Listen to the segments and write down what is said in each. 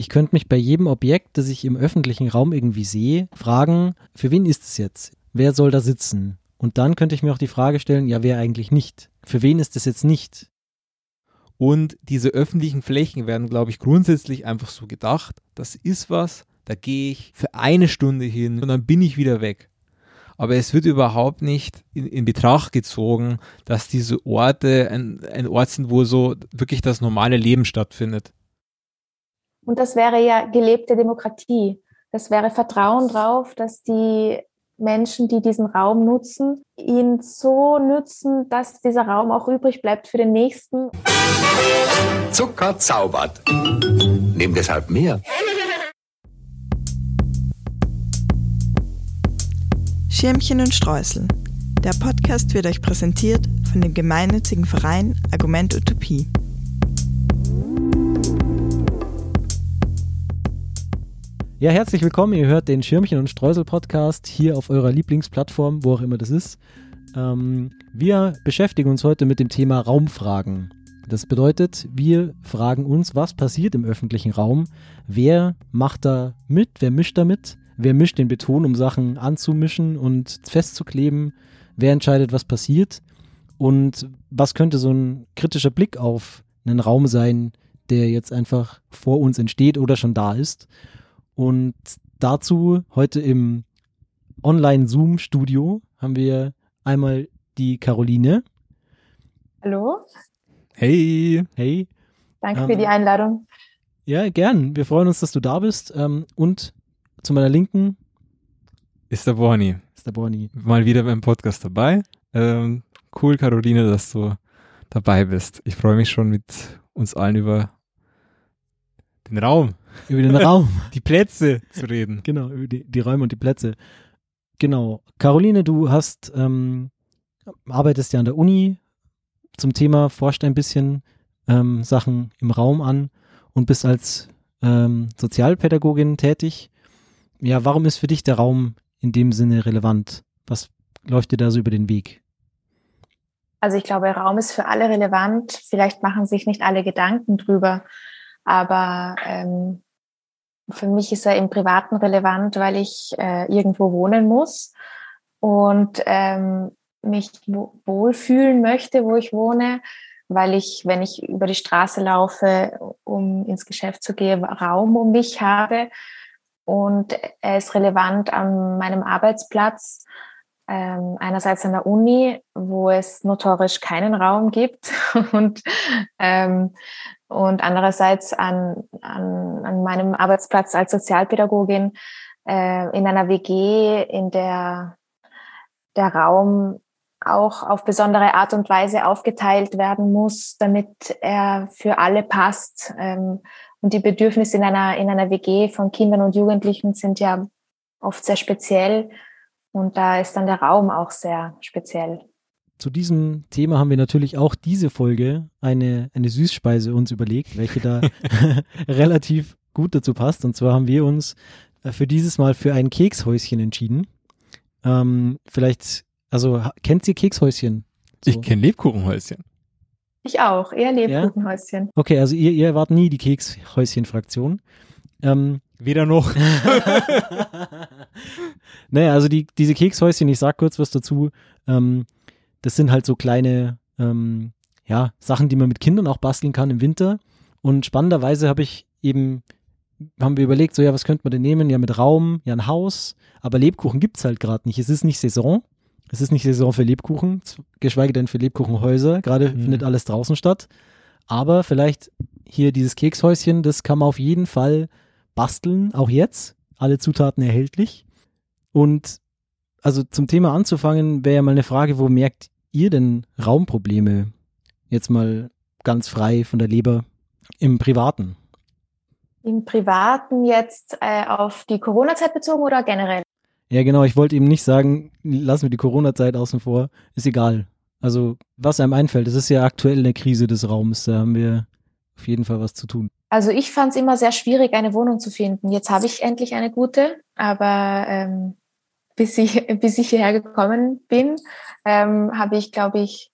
ich könnte mich bei jedem Objekt, das ich im öffentlichen Raum irgendwie sehe, fragen, für wen ist es jetzt? Wer soll da sitzen? Und dann könnte ich mir auch die Frage stellen, ja, wer eigentlich nicht? Für wen ist es jetzt nicht? Und diese öffentlichen Flächen werden, glaube ich, grundsätzlich einfach so gedacht, das ist was, da gehe ich für eine Stunde hin und dann bin ich wieder weg. Aber es wird überhaupt nicht in, in Betracht gezogen, dass diese Orte ein, ein Ort sind, wo so wirklich das normale Leben stattfindet. Und das wäre ja gelebte Demokratie. Das wäre Vertrauen drauf, dass die Menschen, die diesen Raum nutzen, ihn so nützen, dass dieser Raum auch übrig bleibt für den nächsten. Zucker zaubert. Nimm deshalb mehr. Schirmchen und Streusel. Der Podcast wird euch präsentiert von dem gemeinnützigen Verein Argument Utopie. Ja, herzlich willkommen. Ihr hört den Schirmchen und Streusel Podcast hier auf eurer Lieblingsplattform, wo auch immer das ist. Ähm, wir beschäftigen uns heute mit dem Thema Raumfragen. Das bedeutet, wir fragen uns, was passiert im öffentlichen Raum? Wer macht da mit? Wer mischt da mit? Wer mischt den Beton, um Sachen anzumischen und festzukleben? Wer entscheidet, was passiert? Und was könnte so ein kritischer Blick auf einen Raum sein, der jetzt einfach vor uns entsteht oder schon da ist? Und dazu heute im Online-Zoom-Studio haben wir einmal die Caroline. Hallo. Hey. Hey. Danke ähm, für die Einladung. Ja, gern. Wir freuen uns, dass du da bist. Ähm, und zu meiner Linken ist der Borni. Ist der Borni. Mal wieder beim Podcast dabei. Ähm, cool, Caroline, dass du dabei bist. Ich freue mich schon mit uns allen über den Raum über den Raum. Die Plätze zu reden. Genau, über die, die Räume und die Plätze. Genau. Caroline, du hast, ähm, arbeitest ja an der Uni zum Thema, forscht ein bisschen ähm, Sachen im Raum an und bist als ähm, Sozialpädagogin tätig. Ja, warum ist für dich der Raum in dem Sinne relevant? Was läuft dir da so über den Weg? Also ich glaube, Raum ist für alle relevant. Vielleicht machen sich nicht alle Gedanken drüber. Aber ähm, für mich ist er im Privaten relevant, weil ich äh, irgendwo wohnen muss und ähm, mich wohlfühlen möchte, wo ich wohne, weil ich, wenn ich über die Straße laufe, um ins Geschäft zu gehen, Raum um mich habe. Und er ist relevant an meinem Arbeitsplatz, ähm, einerseits an der Uni, wo es notorisch keinen Raum gibt und ähm, und andererseits an, an, an meinem Arbeitsplatz als Sozialpädagogin äh, in einer WG, in der der Raum auch auf besondere Art und Weise aufgeteilt werden muss, damit er für alle passt. Ähm, und die Bedürfnisse in einer, in einer WG von Kindern und Jugendlichen sind ja oft sehr speziell. Und da ist dann der Raum auch sehr speziell zu diesem Thema haben wir natürlich auch diese Folge eine, eine Süßspeise uns überlegt, welche da relativ gut dazu passt. Und zwar haben wir uns äh, für dieses Mal für ein Kekshäuschen entschieden. Ähm, vielleicht, also kennt ihr Kekshäuschen? So. Ich kenne Lebkuchenhäuschen. Ich auch, eher Lebkuchenhäuschen. Ja? Okay, also ihr, ihr wart nie die Kekshäuschen-Fraktion. Ähm, Weder noch. naja, also die, diese Kekshäuschen, ich sag kurz was dazu. Ähm, das sind halt so kleine ähm, ja, Sachen, die man mit Kindern auch basteln kann im Winter. Und spannenderweise habe ich eben, haben wir überlegt, so ja, was könnte man denn nehmen? Ja, mit Raum, ja, ein Haus. Aber Lebkuchen gibt es halt gerade nicht. Es ist nicht Saison. Es ist nicht Saison für Lebkuchen, geschweige denn für Lebkuchenhäuser. Gerade mhm. findet alles draußen statt. Aber vielleicht hier dieses Kekshäuschen, das kann man auf jeden Fall basteln, auch jetzt. Alle Zutaten erhältlich. Und also zum Thema anzufangen, wäre ja mal eine Frage, wo merkt ihr denn Raumprobleme? Jetzt mal ganz frei von der Leber im Privaten. Im Privaten jetzt äh, auf die Corona-Zeit bezogen oder generell? Ja, genau. Ich wollte eben nicht sagen, lassen wir die Corona-Zeit außen vor. Ist egal. Also, was einem einfällt, es ist ja aktuell eine Krise des Raums. Da haben wir auf jeden Fall was zu tun. Also, ich fand es immer sehr schwierig, eine Wohnung zu finden. Jetzt habe ich endlich eine gute, aber ähm, bis ich, bis ich hierher gekommen bin, ähm, habe ich, glaube ich,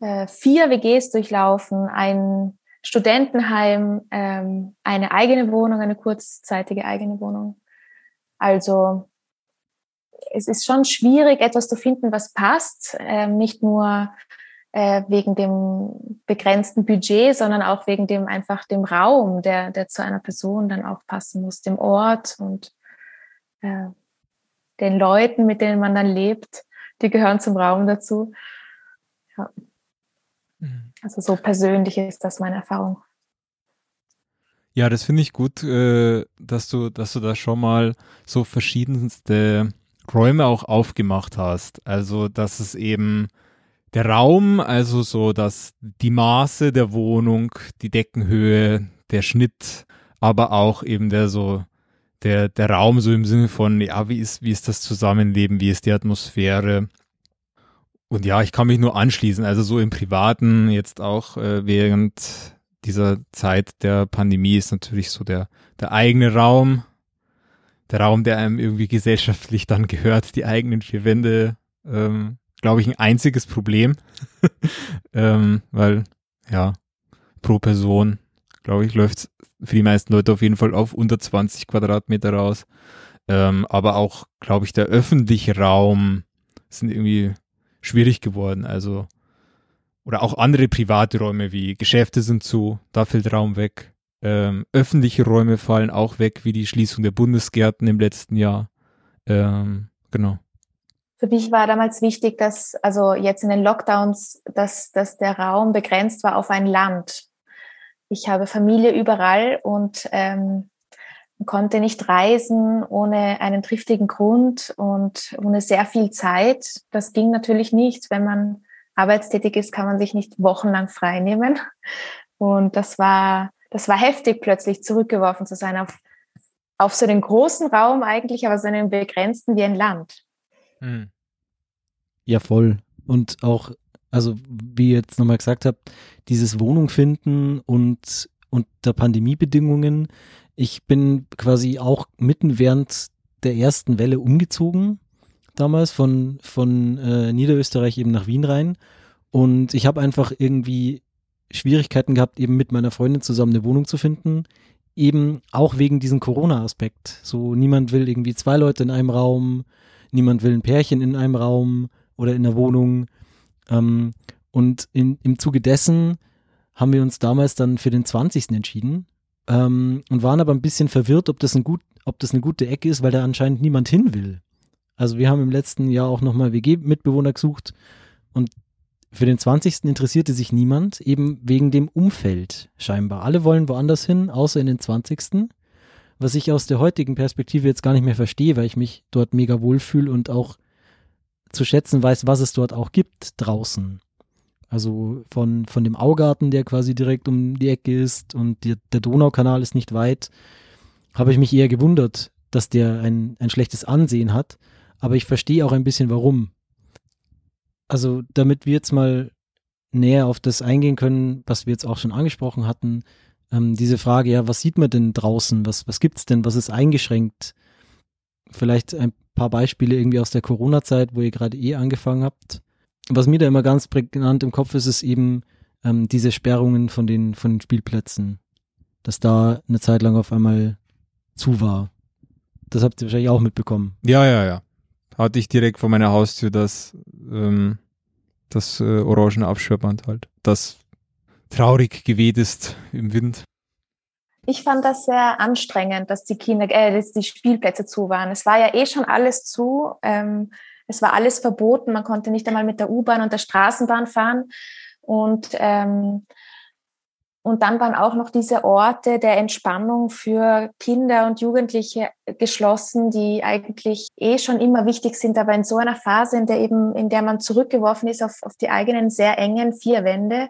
äh, vier WGs durchlaufen, ein Studentenheim, ähm, eine eigene Wohnung, eine kurzzeitige eigene Wohnung. Also es ist schon schwierig, etwas zu finden, was passt. Ähm, nicht nur äh, wegen dem begrenzten Budget, sondern auch wegen dem einfach dem Raum, der, der zu einer Person dann auch passen muss, dem Ort und äh, den Leuten, mit denen man dann lebt, die gehören zum Raum dazu. Ja. Mhm. Also so persönlich ist das meine Erfahrung. Ja, das finde ich gut, äh, dass du, dass du da schon mal so verschiedenste Räume auch aufgemacht hast. Also, dass es eben der Raum, also so, dass die Maße der Wohnung, die Deckenhöhe, der Schnitt, aber auch eben der so, der, der Raum so im Sinne von, ja, wie ist, wie ist das Zusammenleben, wie ist die Atmosphäre? Und ja, ich kann mich nur anschließen. Also so im Privaten, jetzt auch äh, während dieser Zeit der Pandemie ist natürlich so der, der eigene Raum, der Raum, der einem irgendwie gesellschaftlich dann gehört, die eigenen vier Wände, ähm, glaube ich, ein einziges Problem. ähm, weil, ja, pro Person, glaube ich, läuft für die meisten Leute auf jeden Fall auf unter 20 Quadratmeter raus. Ähm, aber auch, glaube ich, der öffentliche Raum sind irgendwie schwierig geworden. Also, oder auch andere private Räume wie Geschäfte sind zu, da fällt Raum weg. Ähm, öffentliche Räume fallen auch weg, wie die Schließung der Bundesgärten im letzten Jahr. Ähm, genau. Für mich war damals wichtig, dass, also jetzt in den Lockdowns, dass, dass der Raum begrenzt war auf ein Land. Ich habe Familie überall und ähm, konnte nicht reisen ohne einen triftigen Grund und ohne sehr viel Zeit. Das ging natürlich nicht. Wenn man arbeitstätig ist, kann man sich nicht wochenlang frei nehmen. Und das war, das war heftig, plötzlich zurückgeworfen zu sein auf, auf so einen großen Raum eigentlich, aber so einen begrenzten wie ein Land. Hm. Ja, voll. Und auch, also wie ihr jetzt nochmal gesagt habt, dieses Wohnung finden und unter Pandemiebedingungen. Ich bin quasi auch mitten während der ersten Welle umgezogen, damals von, von äh, Niederösterreich eben nach Wien rein. Und ich habe einfach irgendwie Schwierigkeiten gehabt, eben mit meiner Freundin zusammen eine Wohnung zu finden. Eben auch wegen diesem Corona-Aspekt. So, niemand will irgendwie zwei Leute in einem Raum, niemand will ein Pärchen in einem Raum oder in der Wohnung. Ähm, und in, im Zuge dessen haben wir uns damals dann für den 20. entschieden ähm, und waren aber ein bisschen verwirrt, ob das, ein gut, ob das eine gute Ecke ist, weil da anscheinend niemand hin will. Also wir haben im letzten Jahr auch nochmal WG-Mitbewohner gesucht und für den 20. interessierte sich niemand, eben wegen dem Umfeld scheinbar. Alle wollen woanders hin, außer in den 20. Was ich aus der heutigen Perspektive jetzt gar nicht mehr verstehe, weil ich mich dort mega wohlfühle und auch zu schätzen weiß, was es dort auch gibt draußen. Also von, von dem Augarten, der quasi direkt um die Ecke ist und die, der Donaukanal ist nicht weit, habe ich mich eher gewundert, dass der ein, ein schlechtes Ansehen hat. Aber ich verstehe auch ein bisschen warum. Also damit wir jetzt mal näher auf das eingehen können, was wir jetzt auch schon angesprochen hatten, ähm, diese Frage, ja, was sieht man denn draußen? Was, was es denn? Was ist eingeschränkt? Vielleicht ein paar Beispiele irgendwie aus der Corona-Zeit, wo ihr gerade eh angefangen habt. Was mir da immer ganz prägnant im Kopf ist, ist eben ähm, diese Sperrungen von den, von den Spielplätzen. Dass da eine Zeit lang auf einmal zu war. Das habt ihr wahrscheinlich auch mitbekommen. Ja, ja, ja. Hatte ich direkt vor meiner Haustür das, ähm, das äh, orangene Abschirmband halt. Das traurig geweht ist im Wind. Ich fand das sehr anstrengend, dass die Kinder, äh, dass die Spielplätze zu waren. Es war ja eh schon alles zu. Ähm, es war alles verboten. Man konnte nicht einmal mit der U-Bahn und der Straßenbahn fahren. Und, ähm, und dann waren auch noch diese Orte der Entspannung für Kinder und Jugendliche geschlossen, die eigentlich eh schon immer wichtig sind, aber in so einer Phase, in der eben, in der man zurückgeworfen ist auf, auf die eigenen sehr engen vier Wände,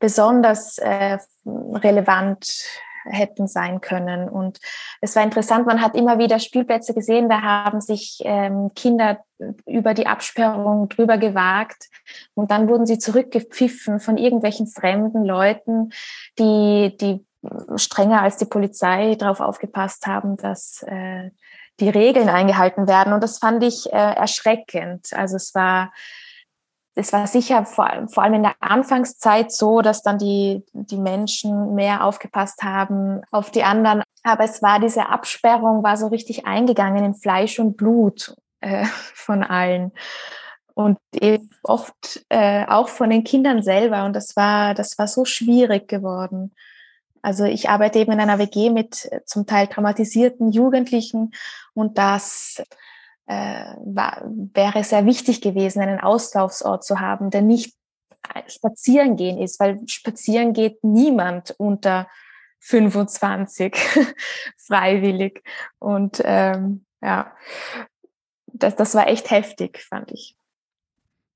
besonders äh, relevant hätten sein können. Und es war interessant, man hat immer wieder Spielplätze gesehen, da haben sich ähm, Kinder über die Absperrung drüber gewagt und dann wurden sie zurückgepfiffen von irgendwelchen fremden Leuten, die, die strenger als die Polizei darauf aufgepasst haben, dass äh, die Regeln eingehalten werden. Und das fand ich äh, erschreckend. Also es war das war sicher vor, vor allem in der Anfangszeit so, dass dann die, die Menschen mehr aufgepasst haben auf die anderen. Aber es war diese Absperrung, war so richtig eingegangen in Fleisch und Blut äh, von allen. Und eben oft äh, auch von den Kindern selber. Und das war, das war so schwierig geworden. Also ich arbeite eben in einer WG mit zum Teil traumatisierten Jugendlichen und das äh, war, wäre sehr wichtig gewesen, einen Auslaufsort zu haben, der nicht spazieren gehen ist, weil spazieren geht niemand unter 25 freiwillig. Und ähm, ja, das, das war echt heftig, fand ich.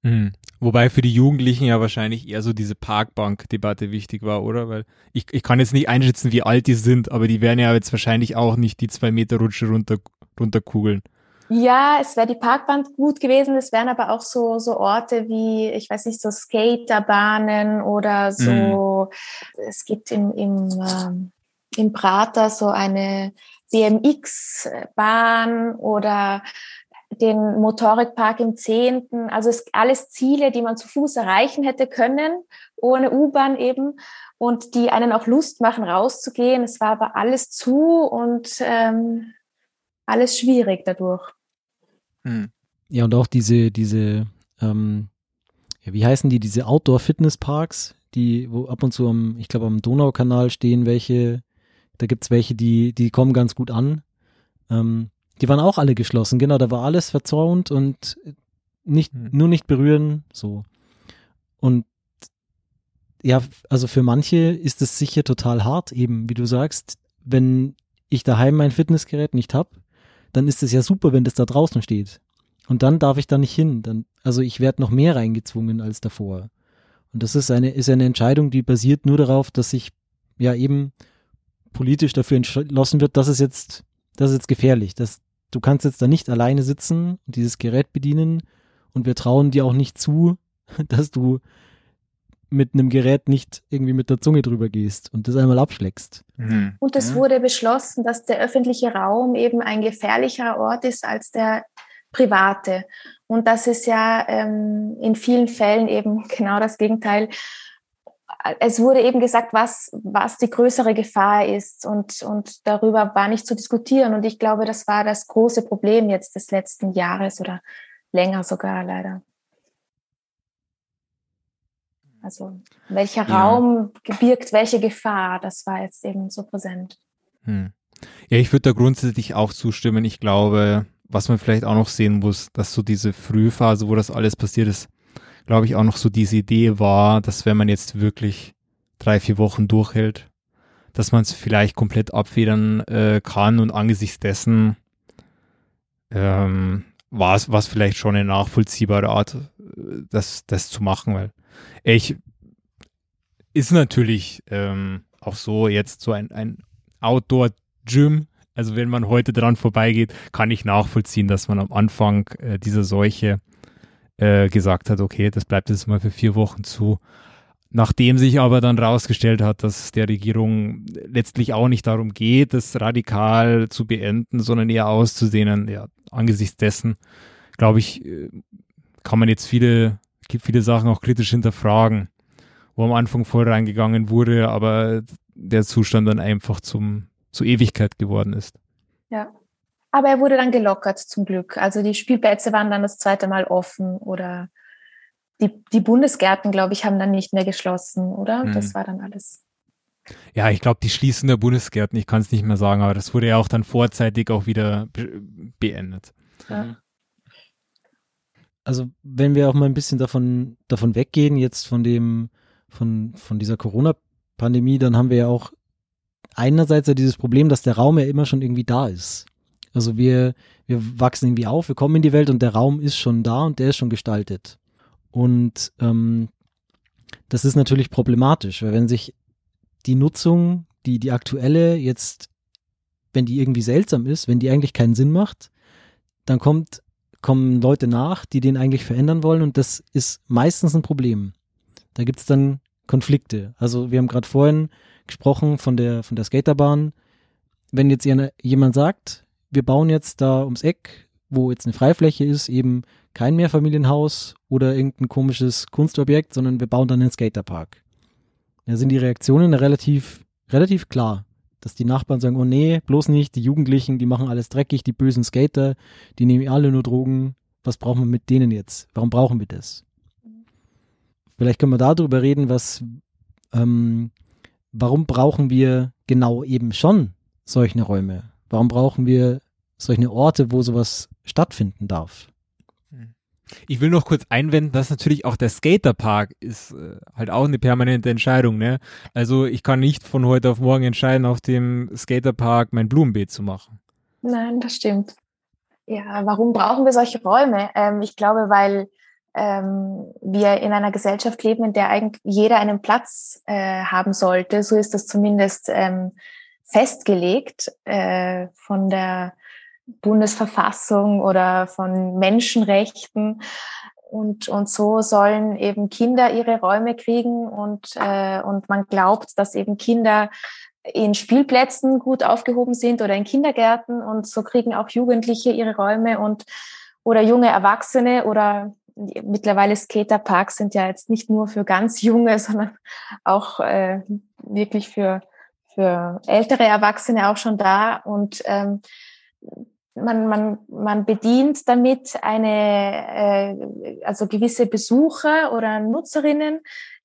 Mhm. Wobei für die Jugendlichen ja wahrscheinlich eher so diese Parkbank-Debatte wichtig war, oder? Weil ich, ich kann jetzt nicht einschätzen, wie alt die sind, aber die werden ja jetzt wahrscheinlich auch nicht die zwei Meter Rutsche runter, runterkugeln. Ja, es wäre die Parkbahn gut gewesen. Es wären aber auch so, so Orte wie, ich weiß nicht, so Skaterbahnen oder so. Mhm. Es gibt im, im, ähm, im Prater so eine BMX-Bahn oder den Motorikpark im Zehnten. Also es alles Ziele, die man zu Fuß erreichen hätte können, ohne U-Bahn eben und die einen auch Lust machen, rauszugehen. Es war aber alles zu und ähm, alles schwierig dadurch. Hm. Ja, und auch diese, diese, ähm, ja, wie heißen die, diese Outdoor-Fitness-Parks, die, wo ab und zu am, ich glaube, am Donaukanal stehen welche, da gibt es welche, die, die kommen ganz gut an. Ähm, die waren auch alle geschlossen, genau, da war alles verzaunt und nicht, hm. nur nicht berühren, so. Und ja, also für manche ist es sicher total hart, eben, wie du sagst, wenn ich daheim mein Fitnessgerät nicht habe, dann ist es ja super, wenn das da draußen steht. Und dann darf ich da nicht hin. Dann, also ich werde noch mehr reingezwungen als davor. Und das ist eine, ist eine Entscheidung, die basiert nur darauf, dass sich ja eben politisch dafür entschlossen wird, dass es jetzt, das ist jetzt gefährlich. Das, du kannst jetzt da nicht alleine sitzen und dieses Gerät bedienen und wir trauen dir auch nicht zu, dass du mit einem Gerät nicht irgendwie mit der Zunge drüber gehst und das einmal abschlägst. Mhm. Und es wurde beschlossen, dass der öffentliche Raum eben ein gefährlicherer Ort ist als der private. Und das ist ja ähm, in vielen Fällen eben genau das Gegenteil. Es wurde eben gesagt, was, was die größere Gefahr ist und, und darüber war nicht zu diskutieren. Und ich glaube, das war das große Problem jetzt des letzten Jahres oder länger sogar leider. Also welcher ja. Raum birgt welche Gefahr, das war jetzt eben so präsent. Hm. Ja, ich würde da grundsätzlich auch zustimmen. Ich glaube, was man vielleicht auch noch sehen muss, dass so diese Frühphase, wo das alles passiert ist, glaube ich auch noch so diese Idee war, dass wenn man jetzt wirklich drei, vier Wochen durchhält, dass man es vielleicht komplett abfedern äh, kann und angesichts dessen ähm, war es vielleicht schon eine nachvollziehbare Art, das, das zu machen, weil ich ist natürlich ähm, auch so jetzt so ein, ein Outdoor-Gym. Also wenn man heute dran vorbeigeht, kann ich nachvollziehen, dass man am Anfang äh, dieser Seuche äh, gesagt hat, okay, das bleibt jetzt mal für vier Wochen zu. Nachdem sich aber dann rausgestellt hat, dass der Regierung letztlich auch nicht darum geht, das radikal zu beenden, sondern eher auszudehnen, ja, angesichts dessen, glaube ich, äh, kann man jetzt viele gibt viele Sachen auch kritisch hinterfragen, wo am Anfang voll reingegangen wurde, aber der Zustand dann einfach zum, zur Ewigkeit geworden ist. Ja. Aber er wurde dann gelockert, zum Glück. Also die Spielplätze waren dann das zweite Mal offen oder die, die Bundesgärten, glaube ich, haben dann nicht mehr geschlossen, oder? Mhm. Das war dann alles. Ja, ich glaube, die schließen der Bundesgärten, ich kann es nicht mehr sagen, aber das wurde ja auch dann vorzeitig auch wieder be beendet. Ja. Also wenn wir auch mal ein bisschen davon, davon weggehen, jetzt von dem, von, von dieser Corona-Pandemie, dann haben wir ja auch einerseits ja dieses Problem, dass der Raum ja immer schon irgendwie da ist. Also wir, wir wachsen irgendwie auf, wir kommen in die Welt und der Raum ist schon da und der ist schon gestaltet. Und ähm, das ist natürlich problematisch, weil wenn sich die Nutzung, die, die aktuelle jetzt, wenn die irgendwie seltsam ist, wenn die eigentlich keinen Sinn macht, dann kommt kommen Leute nach, die den eigentlich verändern wollen und das ist meistens ein Problem. Da gibt es dann Konflikte. Also wir haben gerade vorhin gesprochen von der, von der Skaterbahn. Wenn jetzt jemand sagt, wir bauen jetzt da ums Eck, wo jetzt eine Freifläche ist, eben kein Mehrfamilienhaus oder irgendein komisches Kunstobjekt, sondern wir bauen dann einen Skaterpark. Da sind die Reaktionen relativ, relativ klar, dass die Nachbarn sagen, oh nee, bloß nicht, die Jugendlichen, die machen alles dreckig, die bösen Skater, die nehmen alle nur Drogen, was brauchen wir mit denen jetzt? Warum brauchen wir das? Vielleicht können wir darüber reden, was, ähm, warum brauchen wir genau eben schon solche Räume? Warum brauchen wir solche Orte, wo sowas stattfinden darf? Ich will noch kurz einwenden, dass natürlich auch der Skaterpark ist äh, halt auch eine permanente Entscheidung. Ne? Also ich kann nicht von heute auf morgen entscheiden, auf dem Skaterpark mein Blumenbeet zu machen. Nein, das stimmt. Ja, warum brauchen wir solche Räume? Ähm, ich glaube, weil ähm, wir in einer Gesellschaft leben, in der eigentlich jeder einen Platz äh, haben sollte. So ist das zumindest ähm, festgelegt äh, von der Bundesverfassung oder von Menschenrechten. Und, und so sollen eben Kinder ihre Räume kriegen. Und, äh, und man glaubt, dass eben Kinder in Spielplätzen gut aufgehoben sind oder in Kindergärten. Und so kriegen auch Jugendliche ihre Räume und oder junge Erwachsene oder mittlerweile Skaterparks sind ja jetzt nicht nur für ganz junge, sondern auch äh, wirklich für, für ältere Erwachsene auch schon da. Und ähm, man, man, man bedient damit eine, äh, also gewisse Besucher oder Nutzerinnen,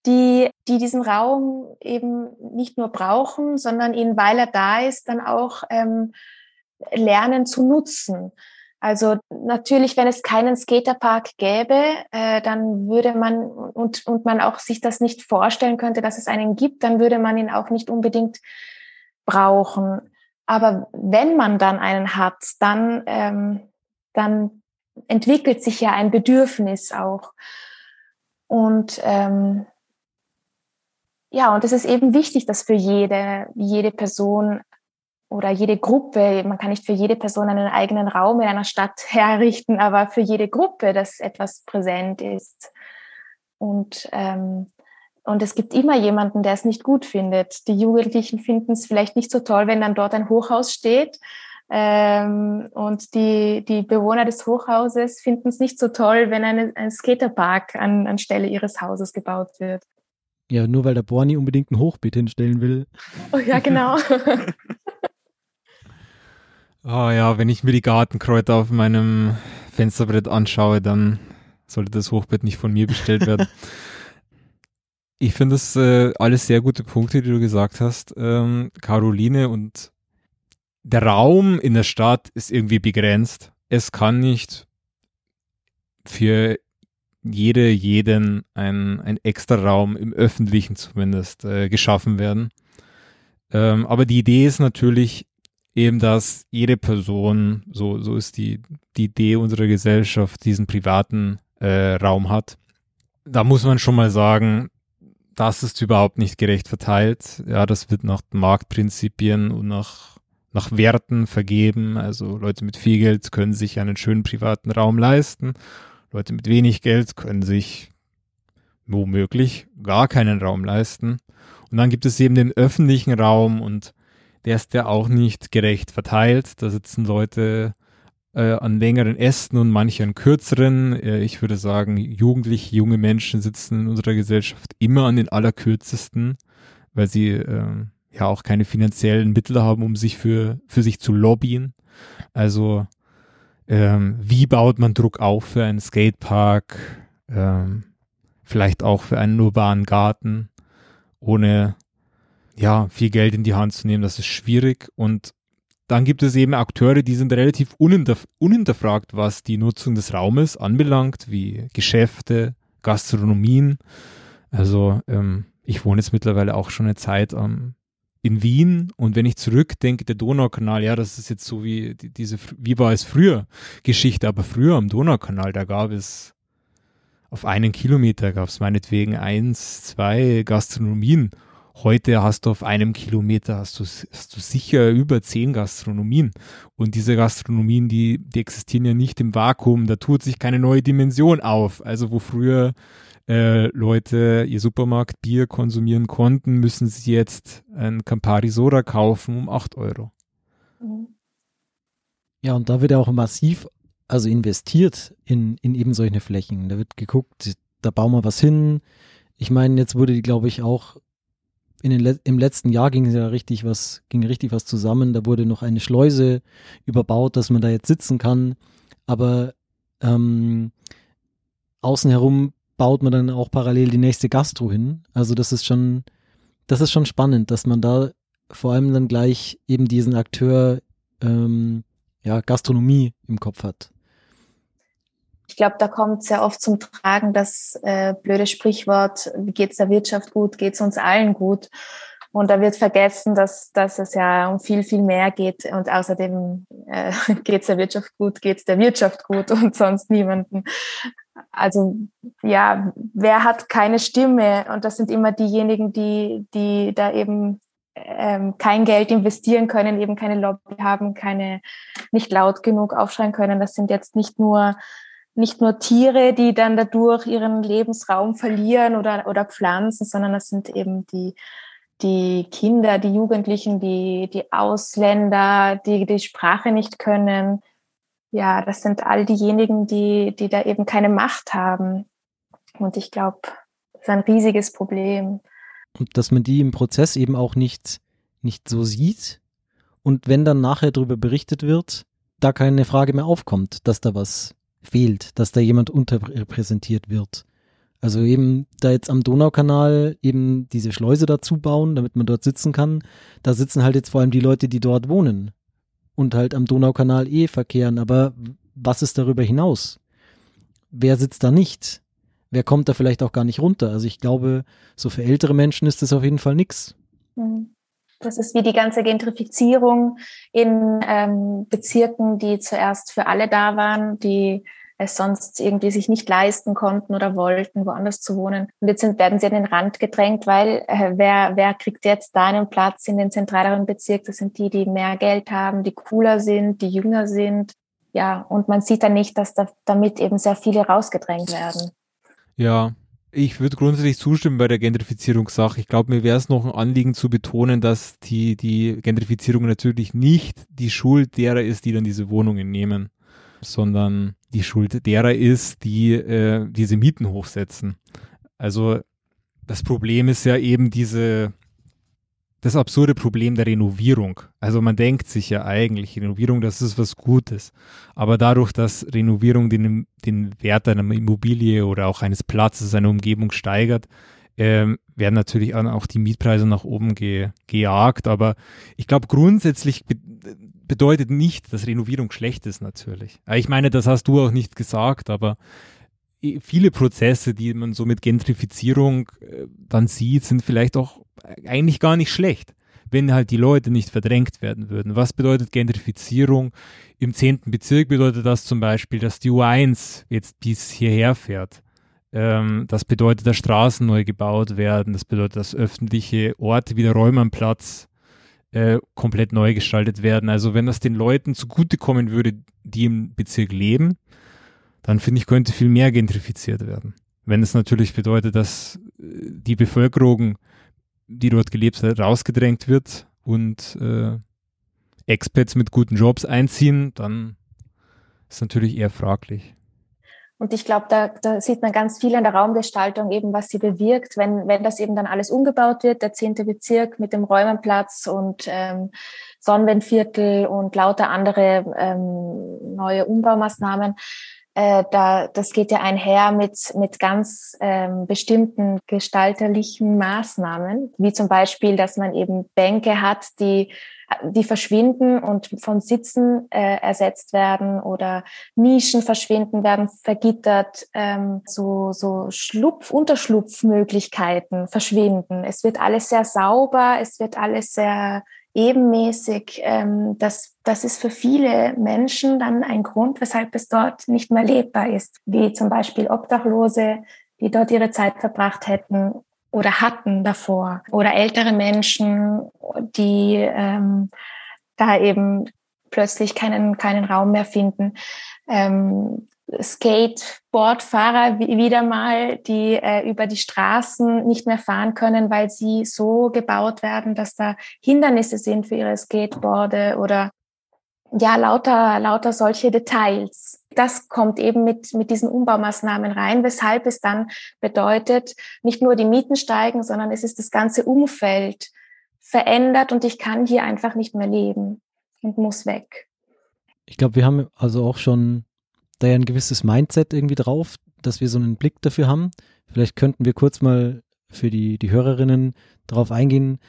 die, die diesen Raum eben nicht nur brauchen, sondern ihn, weil er da ist, dann auch ähm, lernen zu nutzen. Also natürlich, wenn es keinen Skaterpark gäbe, äh, dann würde man und, und man auch sich das nicht vorstellen könnte, dass es einen gibt, dann würde man ihn auch nicht unbedingt brauchen. Aber wenn man dann einen hat, dann, ähm, dann entwickelt sich ja ein Bedürfnis auch. Und ähm, ja, und es ist eben wichtig, dass für jede, jede Person oder jede Gruppe, man kann nicht für jede Person einen eigenen Raum in einer Stadt herrichten, aber für jede Gruppe, dass etwas präsent ist. Und ähm, und es gibt immer jemanden, der es nicht gut findet. Die Jugendlichen finden es vielleicht nicht so toll, wenn dann dort ein Hochhaus steht. Ähm, und die, die Bewohner des Hochhauses finden es nicht so toll, wenn eine, ein Skaterpark an, anstelle ihres Hauses gebaut wird. Ja, nur weil der Borni unbedingt ein Hochbeet hinstellen will. Oh ja, genau. oh ja, wenn ich mir die Gartenkräuter auf meinem Fensterbrett anschaue, dann sollte das Hochbett nicht von mir bestellt werden. Ich finde das äh, alles sehr gute Punkte, die du gesagt hast, ähm, Caroline. Und der Raum in der Stadt ist irgendwie begrenzt. Es kann nicht für jede, jeden ein, ein extra Raum im Öffentlichen zumindest äh, geschaffen werden. Ähm, aber die Idee ist natürlich eben, dass jede Person, so, so ist die, die Idee unserer Gesellschaft, diesen privaten äh, Raum hat. Da muss man schon mal sagen, das ist überhaupt nicht gerecht verteilt. Ja, das wird nach Marktprinzipien und nach, nach Werten vergeben. Also Leute mit viel Geld können sich einen schönen privaten Raum leisten. Leute mit wenig Geld können sich womöglich gar keinen Raum leisten. Und dann gibt es eben den öffentlichen Raum und der ist ja auch nicht gerecht verteilt. Da sitzen Leute äh, an längeren Ästen und manche an kürzeren. Äh, ich würde sagen, jugendlich junge Menschen sitzen in unserer Gesellschaft immer an den allerkürzesten, weil sie äh, ja auch keine finanziellen Mittel haben, um sich für, für sich zu lobbyen. Also ähm, wie baut man Druck auf für einen Skatepark, ähm, vielleicht auch für einen urbanen Garten, ohne ja viel Geld in die Hand zu nehmen, das ist schwierig und dann gibt es eben Akteure, die sind relativ uninterf uninterfragt, was die Nutzung des Raumes anbelangt, wie Geschäfte, Gastronomien. Also ähm, ich wohne jetzt mittlerweile auch schon eine Zeit ähm, in Wien. Und wenn ich zurückdenke, der Donaukanal, ja, das ist jetzt so wie die, diese, wie war es früher? Geschichte, aber früher am Donaukanal, da gab es auf einen Kilometer gab es meinetwegen eins, zwei Gastronomien Heute hast du auf einem Kilometer hast du, hast du sicher über zehn Gastronomien. Und diese Gastronomien, die, die existieren ja nicht im Vakuum. Da tut sich keine neue Dimension auf. Also wo früher äh, Leute ihr Supermarktbier konsumieren konnten, müssen sie jetzt ein Campari Soda kaufen um 8 Euro. Ja, und da wird ja auch massiv also investiert in, in eben solche Flächen. Da wird geguckt, da bauen wir was hin. Ich meine, jetzt wurde die, glaube ich, auch in den, im letzten Jahr ging es ja richtig was, ging richtig was zusammen. Da wurde noch eine Schleuse überbaut, dass man da jetzt sitzen kann. Aber ähm, außen herum baut man dann auch parallel die nächste Gastro hin. Also das ist schon, das ist schon spannend, dass man da vor allem dann gleich eben diesen Akteur ähm, ja, Gastronomie im Kopf hat. Ich glaube, da kommt sehr oft zum Tragen das äh, blöde Sprichwort, wie geht's der Wirtschaft gut, geht's uns allen gut. Und da wird vergessen, dass, dass es ja um viel, viel mehr geht. Und außerdem äh, geht es der Wirtschaft gut, geht es der Wirtschaft gut und sonst niemanden. Also ja, wer hat keine Stimme? Und das sind immer diejenigen, die, die da eben ähm, kein Geld investieren können, eben keine Lobby haben, keine nicht laut genug aufschreien können. Das sind jetzt nicht nur nicht nur Tiere, die dann dadurch ihren Lebensraum verlieren oder, oder Pflanzen, sondern das sind eben die, die Kinder, die Jugendlichen, die, die Ausländer, die die Sprache nicht können. Ja, das sind all diejenigen, die, die da eben keine Macht haben. Und ich glaube, das ist ein riesiges Problem. Und dass man die im Prozess eben auch nicht, nicht so sieht. Und wenn dann nachher darüber berichtet wird, da keine Frage mehr aufkommt, dass da was fehlt, dass da jemand unterrepräsentiert wird. Also eben da jetzt am Donaukanal eben diese Schleuse dazu bauen, damit man dort sitzen kann. Da sitzen halt jetzt vor allem die Leute, die dort wohnen und halt am Donaukanal eh verkehren. Aber was ist darüber hinaus? Wer sitzt da nicht? Wer kommt da vielleicht auch gar nicht runter? Also ich glaube, so für ältere Menschen ist das auf jeden Fall nichts. Mhm. Das ist wie die ganze Gentrifizierung in ähm, Bezirken, die zuerst für alle da waren, die es sonst irgendwie sich nicht leisten konnten oder wollten, woanders zu wohnen. Und jetzt sind, werden sie an den Rand gedrängt, weil äh, wer, wer kriegt jetzt da einen Platz in den zentraleren Bezirk? Das sind die, die mehr Geld haben, die cooler sind, die jünger sind. Ja, und man sieht dann nicht, dass da, damit eben sehr viele rausgedrängt werden. Ja, ich würde grundsätzlich zustimmen bei der Gentrifizierungssache. Ich glaube, mir wäre es noch ein Anliegen zu betonen, dass die, die Gentrifizierung natürlich nicht die Schuld derer ist, die dann diese Wohnungen nehmen, sondern die Schuld derer ist, die äh, diese Mieten hochsetzen. Also das Problem ist ja eben diese, das absurde Problem der Renovierung. Also man denkt sich ja eigentlich, Renovierung, das ist was Gutes. Aber dadurch, dass Renovierung den, den Wert einer Immobilie oder auch eines Platzes, einer Umgebung steigert, ähm, werden natürlich auch die Mietpreise nach oben ge, gejagt. Aber ich glaube, grundsätzlich bedeutet nicht, dass Renovierung schlecht ist natürlich. Ich meine, das hast du auch nicht gesagt, aber viele Prozesse, die man so mit Gentrifizierung äh, dann sieht, sind vielleicht auch eigentlich gar nicht schlecht, wenn halt die Leute nicht verdrängt werden würden. Was bedeutet Gentrifizierung? Im 10. Bezirk bedeutet das zum Beispiel, dass die U1 jetzt bis hierher fährt. Ähm, das bedeutet, dass Straßen neu gebaut werden. Das bedeutet, dass öffentliche Orte wie der Räumernplatz äh, komplett neu gestaltet werden. Also wenn das den Leuten zugutekommen würde, die im Bezirk leben, dann finde ich, könnte viel mehr gentrifiziert werden. Wenn es natürlich bedeutet, dass äh, die Bevölkerung die dort gelebt hat, rausgedrängt wird und äh, Expats mit guten Jobs einziehen, dann ist natürlich eher fraglich. Und ich glaube, da, da sieht man ganz viel an der Raumgestaltung eben, was sie bewirkt, wenn, wenn das eben dann alles umgebaut wird, der zehnte Bezirk mit dem Räumenplatz und ähm, Sonnenwendviertel und lauter andere ähm, neue Umbaumaßnahmen. Äh, da, das geht ja einher mit, mit ganz ähm, bestimmten gestalterlichen Maßnahmen, wie zum Beispiel, dass man eben Bänke hat, die, die verschwinden und von Sitzen äh, ersetzt werden oder Nischen verschwinden, werden vergittert, ähm, so, so Schlupf, Unterschlupfmöglichkeiten verschwinden. Es wird alles sehr sauber, es wird alles sehr ebenmäßig. Ähm, das, das ist für viele Menschen dann ein Grund, weshalb es dort nicht mehr lebbar ist, wie zum Beispiel Obdachlose, die dort ihre Zeit verbracht hätten oder hatten davor oder ältere Menschen, die ähm, da eben plötzlich keinen, keinen Raum mehr finden. Ähm, Skateboardfahrer wieder mal, die äh, über die Straßen nicht mehr fahren können, weil sie so gebaut werden, dass da Hindernisse sind für ihre Skateboarde oder ja, lauter, lauter solche Details. Das kommt eben mit, mit diesen Umbaumaßnahmen rein, weshalb es dann bedeutet, nicht nur die Mieten steigen, sondern es ist das ganze Umfeld verändert und ich kann hier einfach nicht mehr leben und muss weg. Ich glaube, wir haben also auch schon da ja ein gewisses Mindset irgendwie drauf, dass wir so einen Blick dafür haben. Vielleicht könnten wir kurz mal für die, die Hörerinnen darauf eingehen,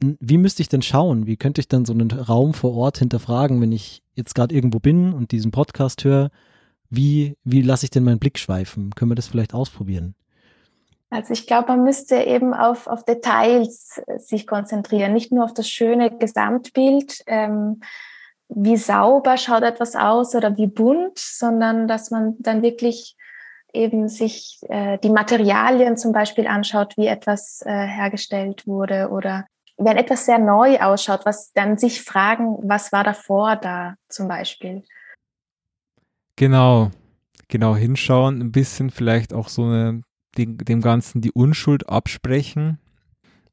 wie müsste ich denn schauen? Wie könnte ich dann so einen Raum vor Ort hinterfragen, wenn ich jetzt gerade irgendwo bin und diesen Podcast höre? Wie, wie lasse ich denn meinen Blick schweifen? Können wir das vielleicht ausprobieren? Also ich glaube, man müsste eben auf, auf Details äh, sich konzentrieren, nicht nur auf das schöne Gesamtbild, ähm, wie sauber schaut etwas aus oder wie bunt, sondern dass man dann wirklich eben sich äh, die Materialien zum Beispiel anschaut, wie etwas äh, hergestellt wurde oder wenn etwas sehr neu ausschaut, was dann sich fragen, was war davor da zum Beispiel. Genau, genau hinschauen, ein bisschen vielleicht auch so eine, dem, dem Ganzen die Unschuld absprechen.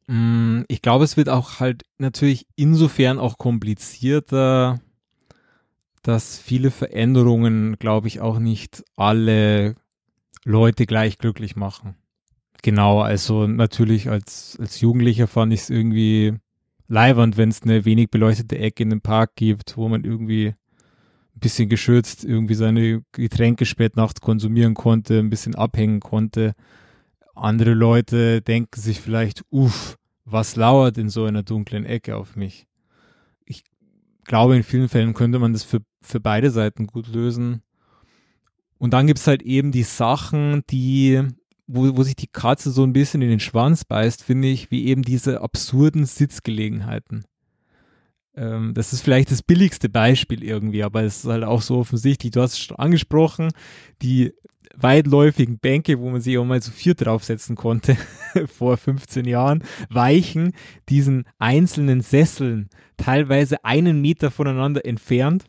Mm, ich glaube, es wird auch halt natürlich insofern auch komplizierter, dass viele Veränderungen, glaube ich, auch nicht alle Leute gleich glücklich machen. Genau, also natürlich als, als Jugendlicher fand ich es irgendwie leibernd, wenn es eine wenig beleuchtete Ecke in dem Park gibt, wo man irgendwie ein bisschen geschützt irgendwie seine Getränke spät nachts konsumieren konnte, ein bisschen abhängen konnte. Andere Leute denken sich vielleicht, uff, was lauert in so einer dunklen Ecke auf mich? Ich glaube, in vielen Fällen könnte man das für, für beide Seiten gut lösen. Und dann gibt es halt eben die Sachen, die wo, wo sich die Katze so ein bisschen in den Schwanz beißt, finde ich, wie eben diese absurden Sitzgelegenheiten. Ähm, das ist vielleicht das billigste Beispiel irgendwie, aber es ist halt auch so offensichtlich. Du hast es schon angesprochen, die weitläufigen Bänke, wo man sich auch mal zu vier draufsetzen konnte vor 15 Jahren, weichen diesen einzelnen Sesseln teilweise einen Meter voneinander entfernt,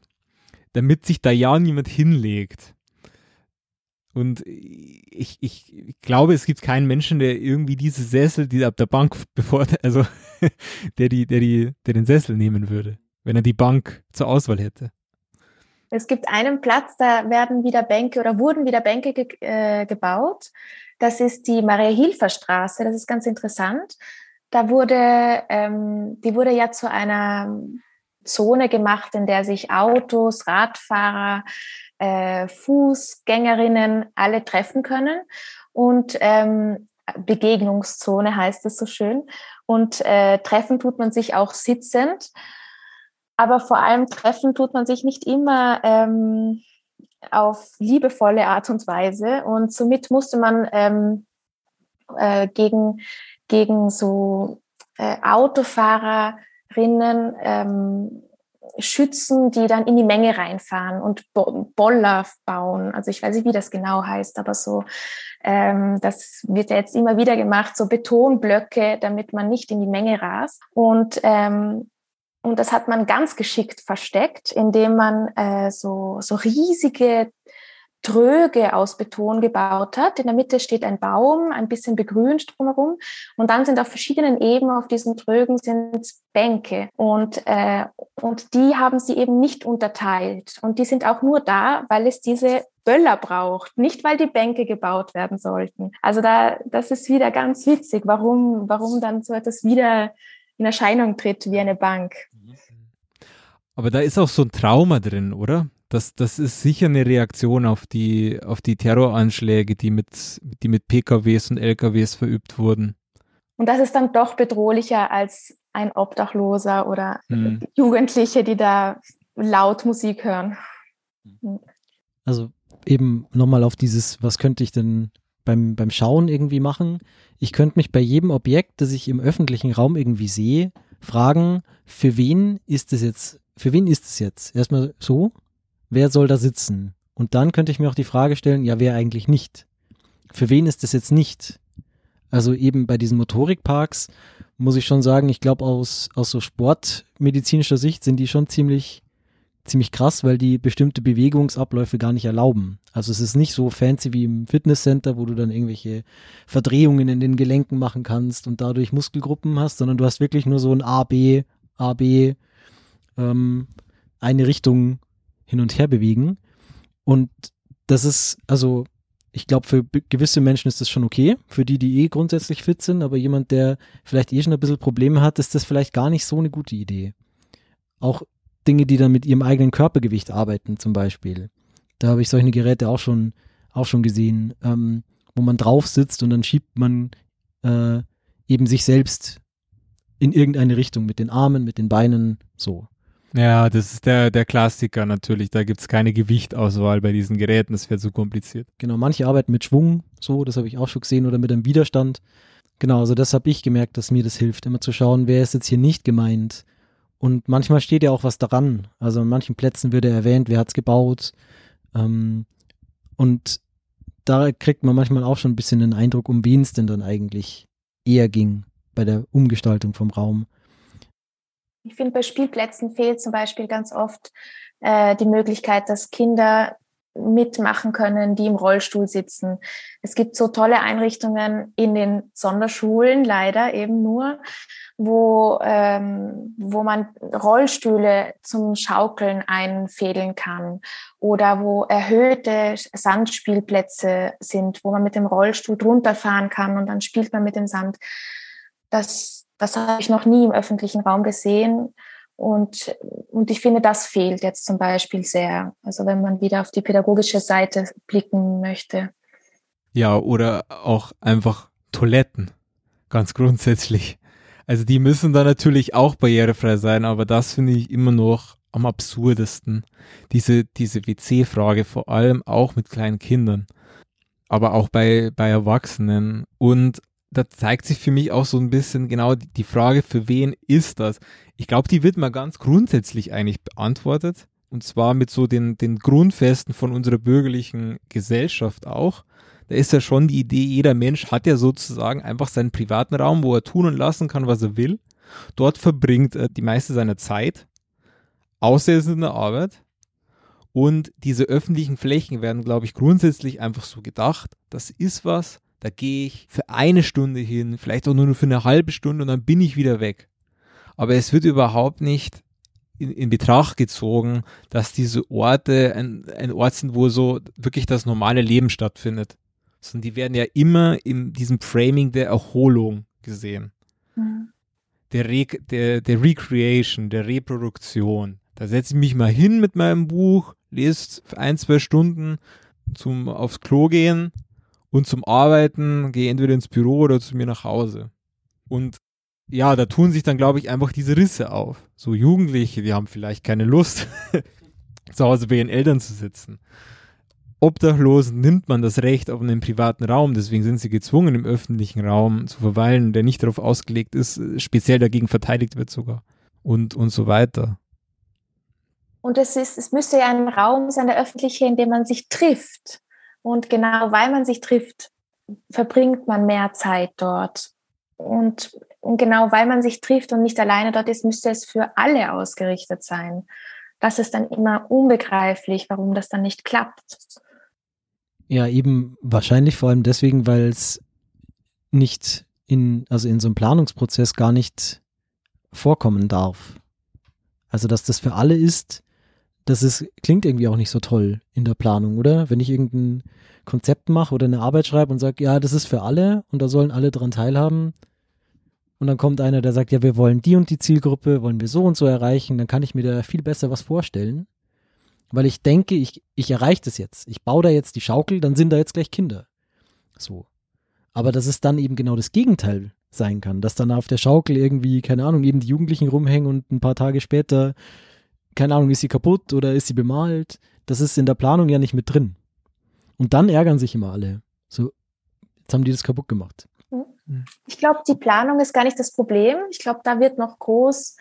damit sich da ja niemand hinlegt. Und ich, ich, glaube, es gibt keinen Menschen, der irgendwie diese Sessel, die ab der Bank, bevor, also der die, der die, der den Sessel nehmen würde, wenn er die Bank zur Auswahl hätte. Es gibt einen Platz, da werden wieder Bänke oder wurden wieder Bänke ge äh, gebaut. Das ist die Maria-Hilfer-Straße. Das ist ganz interessant. Da wurde, ähm, die wurde ja zu einer Zone gemacht, in der sich Autos, Radfahrer, äh, Fußgängerinnen alle treffen können. Und ähm, Begegnungszone heißt es so schön. Und äh, treffen tut man sich auch sitzend. Aber vor allem treffen tut man sich nicht immer ähm, auf liebevolle Art und Weise. Und somit musste man ähm, äh, gegen, gegen so äh, Autofahrerinnen ähm, schützen, die dann in die Menge reinfahren und Boller bauen. Also ich weiß nicht, wie das genau heißt, aber so, ähm, das wird ja jetzt immer wieder gemacht, so Betonblöcke, damit man nicht in die Menge rast. Und ähm, und das hat man ganz geschickt versteckt, indem man äh, so, so riesige Tröge aus Beton gebaut hat. In der Mitte steht ein Baum, ein bisschen begrünt drumherum. Und dann sind auf verschiedenen Ebenen auf diesen Trögen sind Bänke. Und, äh, und die haben sie eben nicht unterteilt. Und die sind auch nur da, weil es diese Böller braucht, nicht weil die Bänke gebaut werden sollten. Also da, das ist wieder ganz witzig, warum, warum dann so etwas wieder in Erscheinung tritt wie eine Bank. Aber da ist auch so ein Trauma drin, oder? Das, das ist sicher eine Reaktion auf die, auf die Terroranschläge, die mit, die mit PKWs und LKWs verübt wurden. Und das ist dann doch bedrohlicher als ein Obdachloser oder hm. Jugendliche, die da laut Musik hören. Hm. Also eben nochmal auf dieses, was könnte ich denn beim, beim Schauen irgendwie machen? Ich könnte mich bei jedem Objekt, das ich im öffentlichen Raum irgendwie sehe, fragen, für wen ist es jetzt, für wen ist es jetzt? Erstmal so, wer soll da sitzen? Und dann könnte ich mir auch die Frage stellen, ja, wer eigentlich nicht? Für wen ist das jetzt nicht? Also eben bei diesen Motorikparks muss ich schon sagen, ich glaube aus, aus so sportmedizinischer Sicht sind die schon ziemlich, ziemlich krass, weil die bestimmte Bewegungsabläufe gar nicht erlauben. Also es ist nicht so fancy wie im Fitnesscenter, wo du dann irgendwelche Verdrehungen in den Gelenken machen kannst und dadurch Muskelgruppen hast, sondern du hast wirklich nur so ein A, B, A, B, ähm, eine Richtung hin und her bewegen. Und das ist, also ich glaube, für gewisse Menschen ist das schon okay, für die, die eh grundsätzlich fit sind, aber jemand, der vielleicht eh schon ein bisschen Probleme hat, ist das vielleicht gar nicht so eine gute Idee. Auch Dinge, die dann mit ihrem eigenen Körpergewicht arbeiten, zum Beispiel. Da habe ich solche Geräte auch schon, auch schon gesehen, ähm, wo man drauf sitzt und dann schiebt man äh, eben sich selbst in irgendeine Richtung mit den Armen, mit den Beinen, so. Ja, das ist der, der Klassiker natürlich. Da gibt es keine Gewichtauswahl bei diesen Geräten, das wäre zu kompliziert. Genau, manche arbeiten mit Schwung, so, das habe ich auch schon gesehen, oder mit einem Widerstand. Genau, also das habe ich gemerkt, dass mir das hilft, immer zu schauen, wer ist jetzt hier nicht gemeint. Und manchmal steht ja auch was daran. Also an manchen Plätzen wird er erwähnt, wer hat es gebaut. Ähm, und da kriegt man manchmal auch schon ein bisschen den Eindruck, um wen es denn dann eigentlich eher ging bei der Umgestaltung vom Raum. Ich finde, bei Spielplätzen fehlt zum Beispiel ganz oft äh, die Möglichkeit, dass Kinder mitmachen können, die im Rollstuhl sitzen. Es gibt so tolle Einrichtungen in den Sonderschulen, leider eben nur, wo, ähm, wo man Rollstühle zum Schaukeln einfädeln kann oder wo erhöhte Sandspielplätze sind, wo man mit dem Rollstuhl drunter fahren kann und dann spielt man mit dem Sand. Das, das habe ich noch nie im öffentlichen Raum gesehen. Und, und ich finde, das fehlt jetzt zum Beispiel sehr. Also wenn man wieder auf die pädagogische Seite blicken möchte. Ja, oder auch einfach Toiletten, ganz grundsätzlich. Also die müssen da natürlich auch barrierefrei sein, aber das finde ich immer noch am absurdesten. Diese, diese WC-Frage, vor allem auch mit kleinen Kindern, aber auch bei, bei Erwachsenen. Und da zeigt sich für mich auch so ein bisschen genau die Frage, für wen ist das? Ich glaube, die wird mal ganz grundsätzlich eigentlich beantwortet. Und zwar mit so den, den Grundfesten von unserer bürgerlichen Gesellschaft auch. Da ist ja schon die Idee, jeder Mensch hat ja sozusagen einfach seinen privaten Raum, wo er tun und lassen kann, was er will. Dort verbringt er die meiste seiner Zeit, außer er ist in der Arbeit. Und diese öffentlichen Flächen werden, glaube ich, grundsätzlich einfach so gedacht. Das ist was, da gehe ich für eine Stunde hin, vielleicht auch nur für eine halbe Stunde und dann bin ich wieder weg. Aber es wird überhaupt nicht in, in Betracht gezogen, dass diese Orte ein, ein Ort sind, wo so wirklich das normale Leben stattfindet. Sondern die werden ja immer in diesem Framing der Erholung gesehen. Mhm. Der, Re der, der Recreation, der Reproduktion. Da setze ich mich mal hin mit meinem Buch, lese ein, zwei Stunden zum aufs Klo gehen und zum Arbeiten gehe entweder ins Büro oder zu mir nach Hause. Und ja, da tun sich dann, glaube ich, einfach diese Risse auf. So Jugendliche, die haben vielleicht keine Lust, zu Hause bei ihren Eltern zu sitzen. Obdachlosen nimmt man das Recht auf einen privaten Raum, deswegen sind sie gezwungen, im öffentlichen Raum zu verweilen, der nicht darauf ausgelegt ist, speziell dagegen verteidigt wird sogar. Und, und so weiter. Und es ist, es müsste ja ein Raum sein, der öffentliche, in dem man sich trifft. Und genau weil man sich trifft, verbringt man mehr Zeit dort. Und, und genau weil man sich trifft und nicht alleine dort ist, müsste es für alle ausgerichtet sein. Das ist dann immer unbegreiflich, warum das dann nicht klappt. Ja, eben wahrscheinlich vor allem deswegen, weil es nicht in, also in so einem Planungsprozess gar nicht vorkommen darf. Also, dass das für alle ist, das ist, klingt irgendwie auch nicht so toll in der Planung, oder? Wenn ich irgendein Konzept mache oder eine Arbeit schreibe und sage, ja, das ist für alle und da sollen alle dran teilhaben. Und dann kommt einer, der sagt, ja, wir wollen die und die Zielgruppe, wollen wir so und so erreichen, dann kann ich mir da viel besser was vorstellen. Weil ich denke, ich, ich erreiche das jetzt. Ich baue da jetzt die Schaukel, dann sind da jetzt gleich Kinder. So. Aber dass es dann eben genau das Gegenteil sein kann, dass dann auf der Schaukel irgendwie, keine Ahnung, eben die Jugendlichen rumhängen und ein paar Tage später keine Ahnung, ist sie kaputt oder ist sie bemalt? Das ist in der Planung ja nicht mit drin. Und dann ärgern sich immer alle. So, jetzt haben die das kaputt gemacht. Mhm. Ich glaube, die Planung ist gar nicht das Problem. Ich glaube, da wird noch groß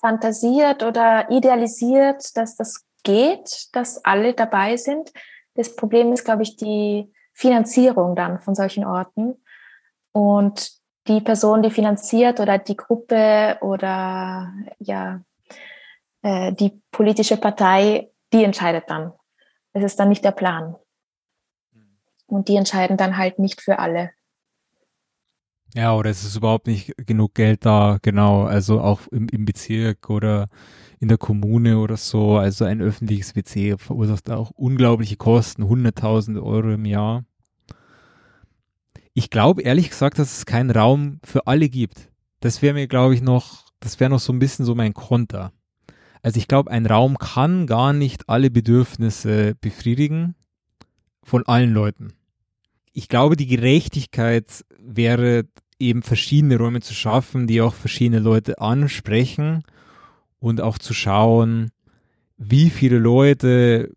fantasiert oder idealisiert, dass das geht, dass alle dabei sind. Das Problem ist, glaube ich, die Finanzierung dann von solchen Orten. Und die Person, die finanziert oder die Gruppe oder ja, äh, die politische Partei, die entscheidet dann. Es ist dann nicht der Plan. Und die entscheiden dann halt nicht für alle. Ja, oder es ist überhaupt nicht genug Geld da, genau. Also auch im, im Bezirk oder in der Kommune oder so. Also ein öffentliches WC verursacht auch unglaubliche Kosten, 100.000 Euro im Jahr. Ich glaube ehrlich gesagt, dass es keinen Raum für alle gibt. Das wäre mir, glaube ich, noch, das wäre noch so ein bisschen so mein Konter. Also ich glaube, ein Raum kann gar nicht alle Bedürfnisse befriedigen von allen Leuten. Ich glaube, die Gerechtigkeit wäre eben verschiedene Räume zu schaffen, die auch verschiedene Leute ansprechen und auch zu schauen, wie viele Leute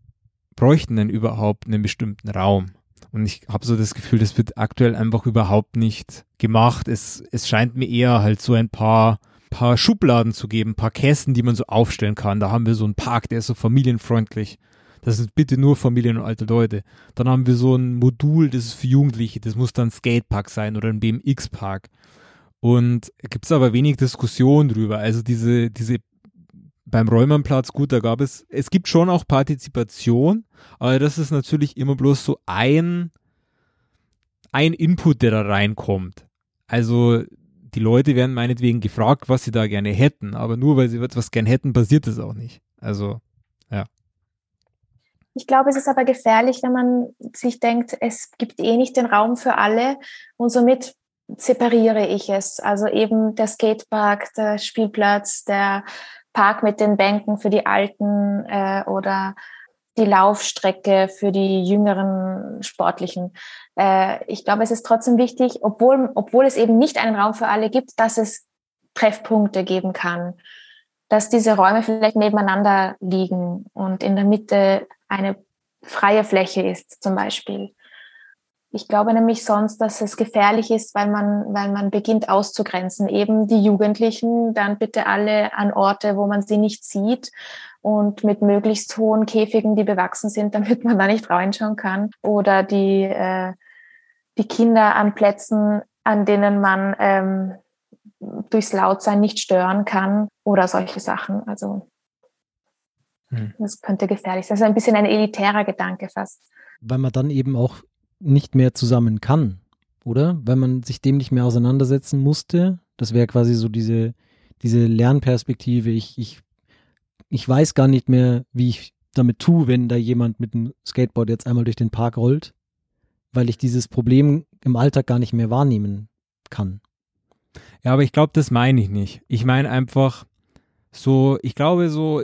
bräuchten denn überhaupt einen bestimmten Raum. Und ich habe so das Gefühl, das wird aktuell einfach überhaupt nicht gemacht. Es, es scheint mir eher halt so ein paar, paar Schubladen zu geben, ein paar Kästen, die man so aufstellen kann. Da haben wir so einen Park, der ist so familienfreundlich. Das sind bitte nur Familien und alte Leute. Dann haben wir so ein Modul, das ist für Jugendliche. Das muss dann Skatepark sein oder ein BMX-Park. Und gibt es aber wenig Diskussion drüber. Also diese, diese beim Räumernplatz, gut, da gab es, es gibt schon auch Partizipation, aber das ist natürlich immer bloß so ein, ein Input, der da reinkommt. Also die Leute werden meinetwegen gefragt, was sie da gerne hätten, aber nur weil sie etwas gern hätten, passiert das auch nicht. Also, ja. Ich glaube, es ist aber gefährlich, wenn man sich denkt, es gibt eh nicht den Raum für alle und somit separiere ich es. Also eben der Skatepark, der Spielplatz, der Park mit den Bänken für die Alten äh, oder die Laufstrecke für die jüngeren Sportlichen. Äh, ich glaube, es ist trotzdem wichtig, obwohl, obwohl es eben nicht einen Raum für alle gibt, dass es Treffpunkte geben kann, dass diese Räume vielleicht nebeneinander liegen und in der Mitte eine freie Fläche ist zum Beispiel. Ich glaube nämlich sonst, dass es gefährlich ist, weil man, weil man beginnt auszugrenzen. Eben die Jugendlichen, dann bitte alle an Orte, wo man sie nicht sieht und mit möglichst hohen Käfigen, die bewachsen sind, damit man da nicht reinschauen kann. Oder die, äh, die Kinder an Plätzen, an denen man ähm, durchs Lautsein nicht stören kann oder solche Sachen. Also hm. das könnte gefährlich sein. Das ist ein bisschen ein elitärer Gedanke fast. Weil man dann eben auch nicht mehr zusammen kann, oder? Weil man sich dem nicht mehr auseinandersetzen musste. Das wäre quasi so diese, diese Lernperspektive. Ich, ich, ich weiß gar nicht mehr, wie ich damit tue, wenn da jemand mit dem Skateboard jetzt einmal durch den Park rollt, weil ich dieses Problem im Alltag gar nicht mehr wahrnehmen kann. Ja, aber ich glaube, das meine ich nicht. Ich meine einfach so, ich glaube so,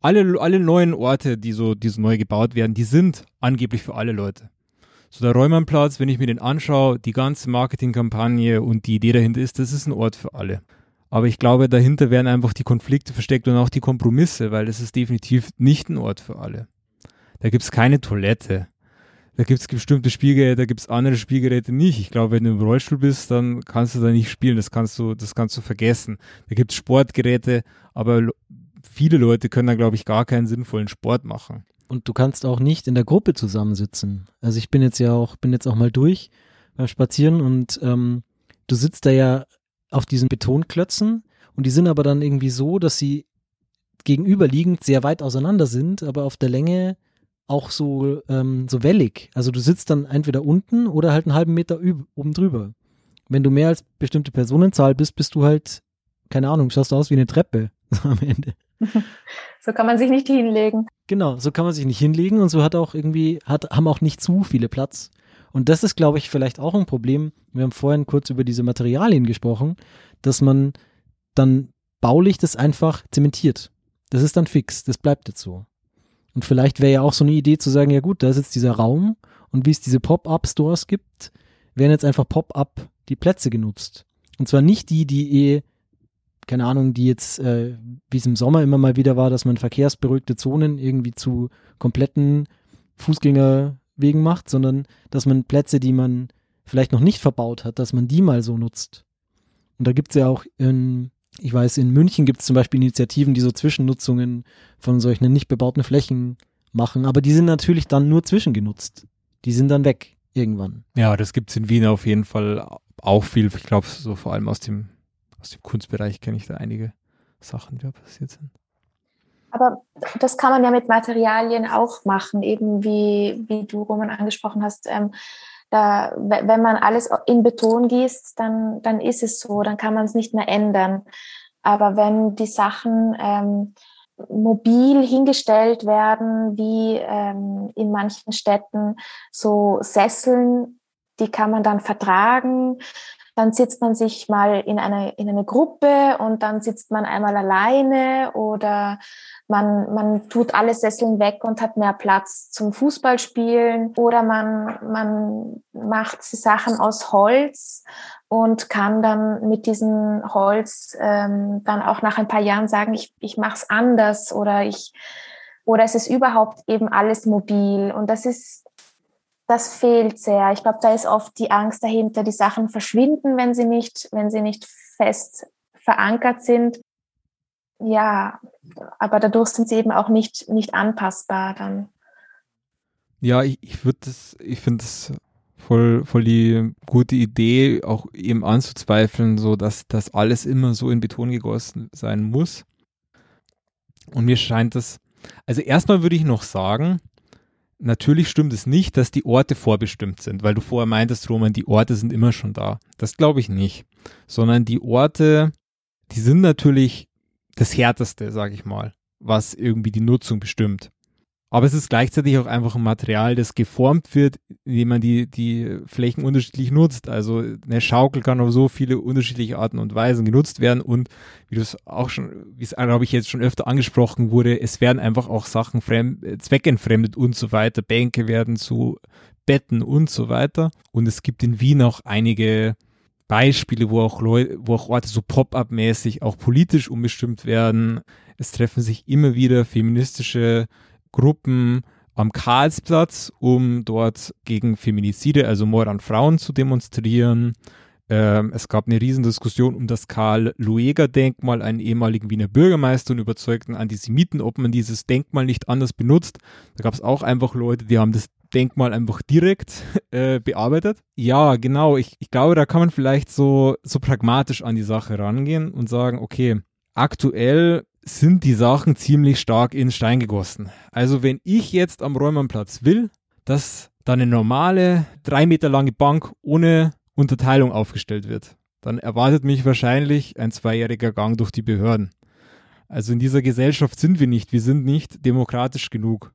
alle, alle neuen Orte, die so, die so neu gebaut werden, die sind angeblich für alle Leute. So der Räumernplatz, wenn ich mir den anschaue, die ganze Marketingkampagne und die Idee dahinter ist, das ist ein Ort für alle. Aber ich glaube, dahinter werden einfach die Konflikte versteckt und auch die Kompromisse, weil das ist definitiv nicht ein Ort für alle. Da gibt es keine Toilette. Da gibt es bestimmte Spielgeräte, da gibt es andere Spielgeräte nicht. Ich glaube, wenn du im Rollstuhl bist, dann kannst du da nicht spielen. Das kannst du, das kannst du vergessen. Da gibt es Sportgeräte, aber viele Leute können da, glaube ich, gar keinen sinnvollen Sport machen und du kannst auch nicht in der Gruppe zusammensitzen. Also ich bin jetzt ja auch, bin jetzt auch mal durch beim Spazieren und ähm, du sitzt da ja auf diesen Betonklötzen und die sind aber dann irgendwie so, dass sie gegenüberliegend sehr weit auseinander sind, aber auf der Länge auch so, ähm, so wellig. Also du sitzt dann entweder unten oder halt einen halben Meter oben drüber. Wenn du mehr als bestimmte Personenzahl bist, bist du halt, keine Ahnung, schaust du aus wie eine Treppe am Ende. So kann man sich nicht hinlegen. Genau, so kann man sich nicht hinlegen und so hat auch irgendwie, hat, haben auch nicht zu viele Platz. Und das ist, glaube ich, vielleicht auch ein Problem. Wir haben vorhin kurz über diese Materialien gesprochen, dass man dann baulich das einfach zementiert. Das ist dann fix, das bleibt jetzt so. Und vielleicht wäre ja auch so eine Idee zu sagen, ja gut, da ist jetzt dieser Raum und wie es diese Pop-up-Stores gibt, werden jetzt einfach Pop-up die Plätze genutzt. Und zwar nicht die, die eh keine Ahnung, die jetzt, äh, wie es im Sommer immer mal wieder war, dass man verkehrsberuhigte Zonen irgendwie zu kompletten Fußgängerwegen macht, sondern dass man Plätze, die man vielleicht noch nicht verbaut hat, dass man die mal so nutzt. Und da gibt es ja auch in, ich weiß, in München gibt es zum Beispiel Initiativen, die so Zwischennutzungen von solchen nicht bebauten Flächen machen, aber die sind natürlich dann nur zwischengenutzt. Die sind dann weg irgendwann. Ja, das gibt es in Wien auf jeden Fall auch viel. Ich glaube, so vor allem aus dem aus dem Kunstbereich kenne ich da einige Sachen, die da passiert sind. Aber das kann man ja mit Materialien auch machen, eben wie, wie du, Roman, angesprochen hast, ähm, da, wenn man alles in Beton gießt, dann, dann ist es so, dann kann man es nicht mehr ändern. Aber wenn die Sachen ähm, mobil hingestellt werden, wie ähm, in manchen Städten so Sesseln, die kann man dann vertragen. Dann sitzt man sich mal in eine, in eine Gruppe und dann sitzt man einmal alleine oder man, man tut alle Sesseln weg und hat mehr Platz zum Fußballspielen oder man, man macht Sachen aus Holz und kann dann mit diesem Holz ähm, dann auch nach ein paar Jahren sagen, ich, ich mache es anders oder ich oder es ist überhaupt eben alles mobil. Und das ist das fehlt sehr. Ich glaube, da ist oft die Angst dahinter, die Sachen verschwinden, wenn sie nicht, wenn sie nicht fest verankert sind. Ja, aber dadurch sind sie eben auch nicht, nicht anpassbar dann. Ja, ich, ich würde das, ich finde das voll, voll die gute Idee, auch eben anzuzweifeln, so dass das alles immer so in Beton gegossen sein muss. Und mir scheint das, also erstmal würde ich noch sagen, natürlich stimmt es nicht, dass die Orte vorbestimmt sind, weil du vorher meintest, Roman, die Orte sind immer schon da. Das glaube ich nicht. Sondern die Orte, die sind natürlich das Härteste, sage ich mal, was irgendwie die Nutzung bestimmt. Aber es ist gleichzeitig auch einfach ein Material, das geformt wird, indem man die, die Flächen unterschiedlich nutzt. Also eine Schaukel kann auf so viele unterschiedliche Arten und Weisen genutzt werden und wie du es auch schon, wie es glaube ich jetzt schon öfter angesprochen wurde, es werden einfach auch Sachen fremd, zweckentfremdet und so weiter. Bänke werden zu Betten und so weiter. Und es gibt in Wien auch einige Beispiele, wo auch Leute, wo auch Orte so pop-up-mäßig auch politisch umbestimmt werden. Es treffen sich immer wieder feministische Gruppen am Karlsplatz, um dort gegen Feminizide, also Mord an Frauen zu demonstrieren. Ähm, es gab eine Riesendiskussion um das Karl-Lueger-Denkmal, einen ehemaligen Wiener Bürgermeister und überzeugten Antisemiten, ob man dieses Denkmal nicht anders benutzt. Da gab es auch einfach Leute, die haben das Denkmal einfach direkt äh, bearbeitet. Ja, genau. Ich, ich glaube, da kann man vielleicht so, so pragmatisch an die Sache rangehen und sagen, okay, aktuell sind die Sachen ziemlich stark in Stein gegossen. Also wenn ich jetzt am Räumannplatz will, dass da eine normale, drei Meter lange Bank ohne Unterteilung aufgestellt wird, dann erwartet mich wahrscheinlich ein zweijähriger Gang durch die Behörden. Also in dieser Gesellschaft sind wir nicht, wir sind nicht demokratisch genug.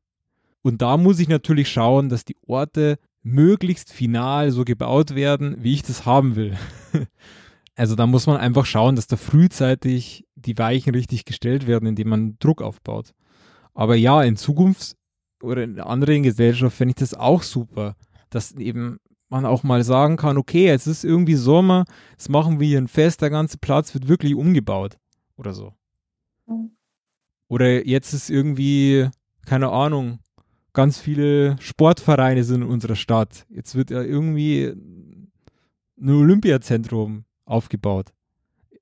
Und da muss ich natürlich schauen, dass die Orte möglichst final so gebaut werden, wie ich das haben will. Also da muss man einfach schauen, dass da frühzeitig die Weichen richtig gestellt werden, indem man Druck aufbaut. Aber ja, in Zukunft oder in anderen Gesellschaften fände ich das auch super, dass eben man auch mal sagen kann, okay, es ist irgendwie Sommer, jetzt machen wir hier ein Fest, der ganze Platz wird wirklich umgebaut oder so. Mhm. Oder jetzt ist irgendwie, keine Ahnung, ganz viele Sportvereine sind in unserer Stadt. Jetzt wird ja irgendwie ein Olympiazentrum aufgebaut.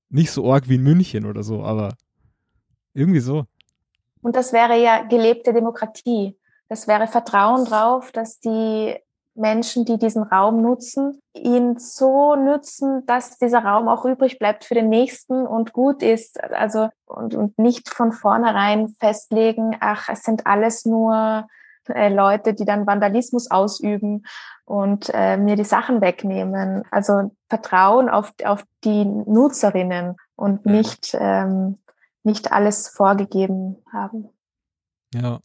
Nicht so arg wie in München oder so, aber irgendwie so. Und das wäre ja gelebte Demokratie. Das wäre Vertrauen drauf, dass die Menschen, die diesen Raum nutzen, ihn so nützen, dass dieser Raum auch übrig bleibt für den nächsten und gut ist. Also und, und nicht von vornherein festlegen, ach, es sind alles nur äh, Leute, die dann Vandalismus ausüben und äh, mir die Sachen wegnehmen. Also Vertrauen auf, auf die Nutzerinnen und nicht, ähm, nicht alles vorgegeben haben. Ja.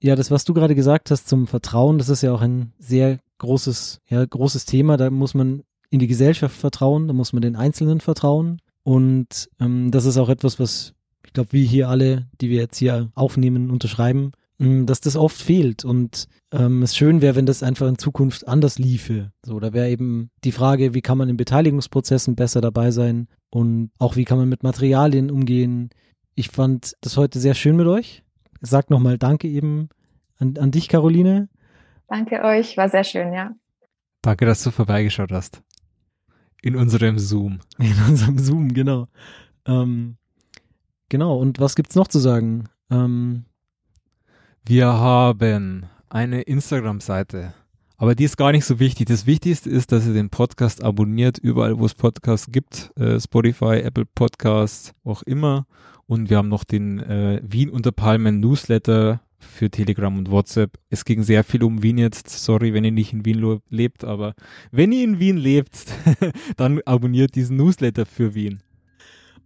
Ja, das, was du gerade gesagt hast zum Vertrauen, das ist ja auch ein sehr großes, ja, großes Thema. Da muss man in die Gesellschaft vertrauen, da muss man den Einzelnen vertrauen. Und ähm, das ist auch etwas, was ich glaube, wir hier alle, die wir jetzt hier aufnehmen, unterschreiben. Mm, dass das oft fehlt und ähm, es schön wäre, wenn das einfach in Zukunft anders liefe. So, da wäre eben die Frage, wie kann man in Beteiligungsprozessen besser dabei sein und auch wie kann man mit Materialien umgehen. Ich fand das heute sehr schön mit euch. Sag nochmal Danke eben an, an dich, Caroline. Danke euch, war sehr schön, ja. Danke, dass du vorbeigeschaut hast. In unserem Zoom. In unserem Zoom, genau. Ähm, genau, und was gibt's noch zu sagen? Ähm, wir haben eine Instagram-Seite. Aber die ist gar nicht so wichtig. Das Wichtigste ist, dass ihr den Podcast abonniert, überall, wo es Podcasts gibt. Äh, Spotify, Apple Podcasts, auch immer. Und wir haben noch den äh, Wien unter Palmen Newsletter, für Telegram und WhatsApp. Es ging sehr viel um Wien jetzt. Sorry, wenn ihr nicht in Wien lebt, aber wenn ihr in Wien lebt, dann abonniert diesen Newsletter für Wien.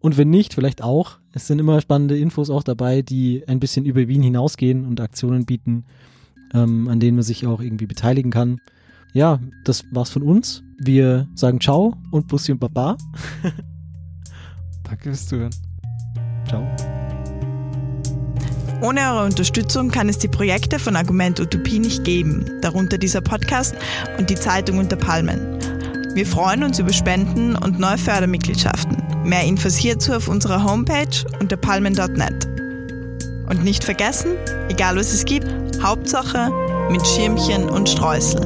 Und wenn nicht, vielleicht auch. Es sind immer spannende Infos auch dabei, die ein bisschen über Wien hinausgehen und Aktionen bieten, ähm, an denen man sich auch irgendwie beteiligen kann. Ja, das war's von uns. Wir sagen Ciao und Bussi und Baba. Danke fürs Zuhören. Ciao. Ohne eure Unterstützung kann es die Projekte von Argument Utopie nicht geben, darunter dieser Podcast und die Zeitung unter Palmen. Wir freuen uns über Spenden und neue Fördermitgliedschaften. Mehr Infos hierzu auf unserer Homepage unter palmen.net. Und nicht vergessen, egal was es gibt, Hauptsache mit Schirmchen und Streusel.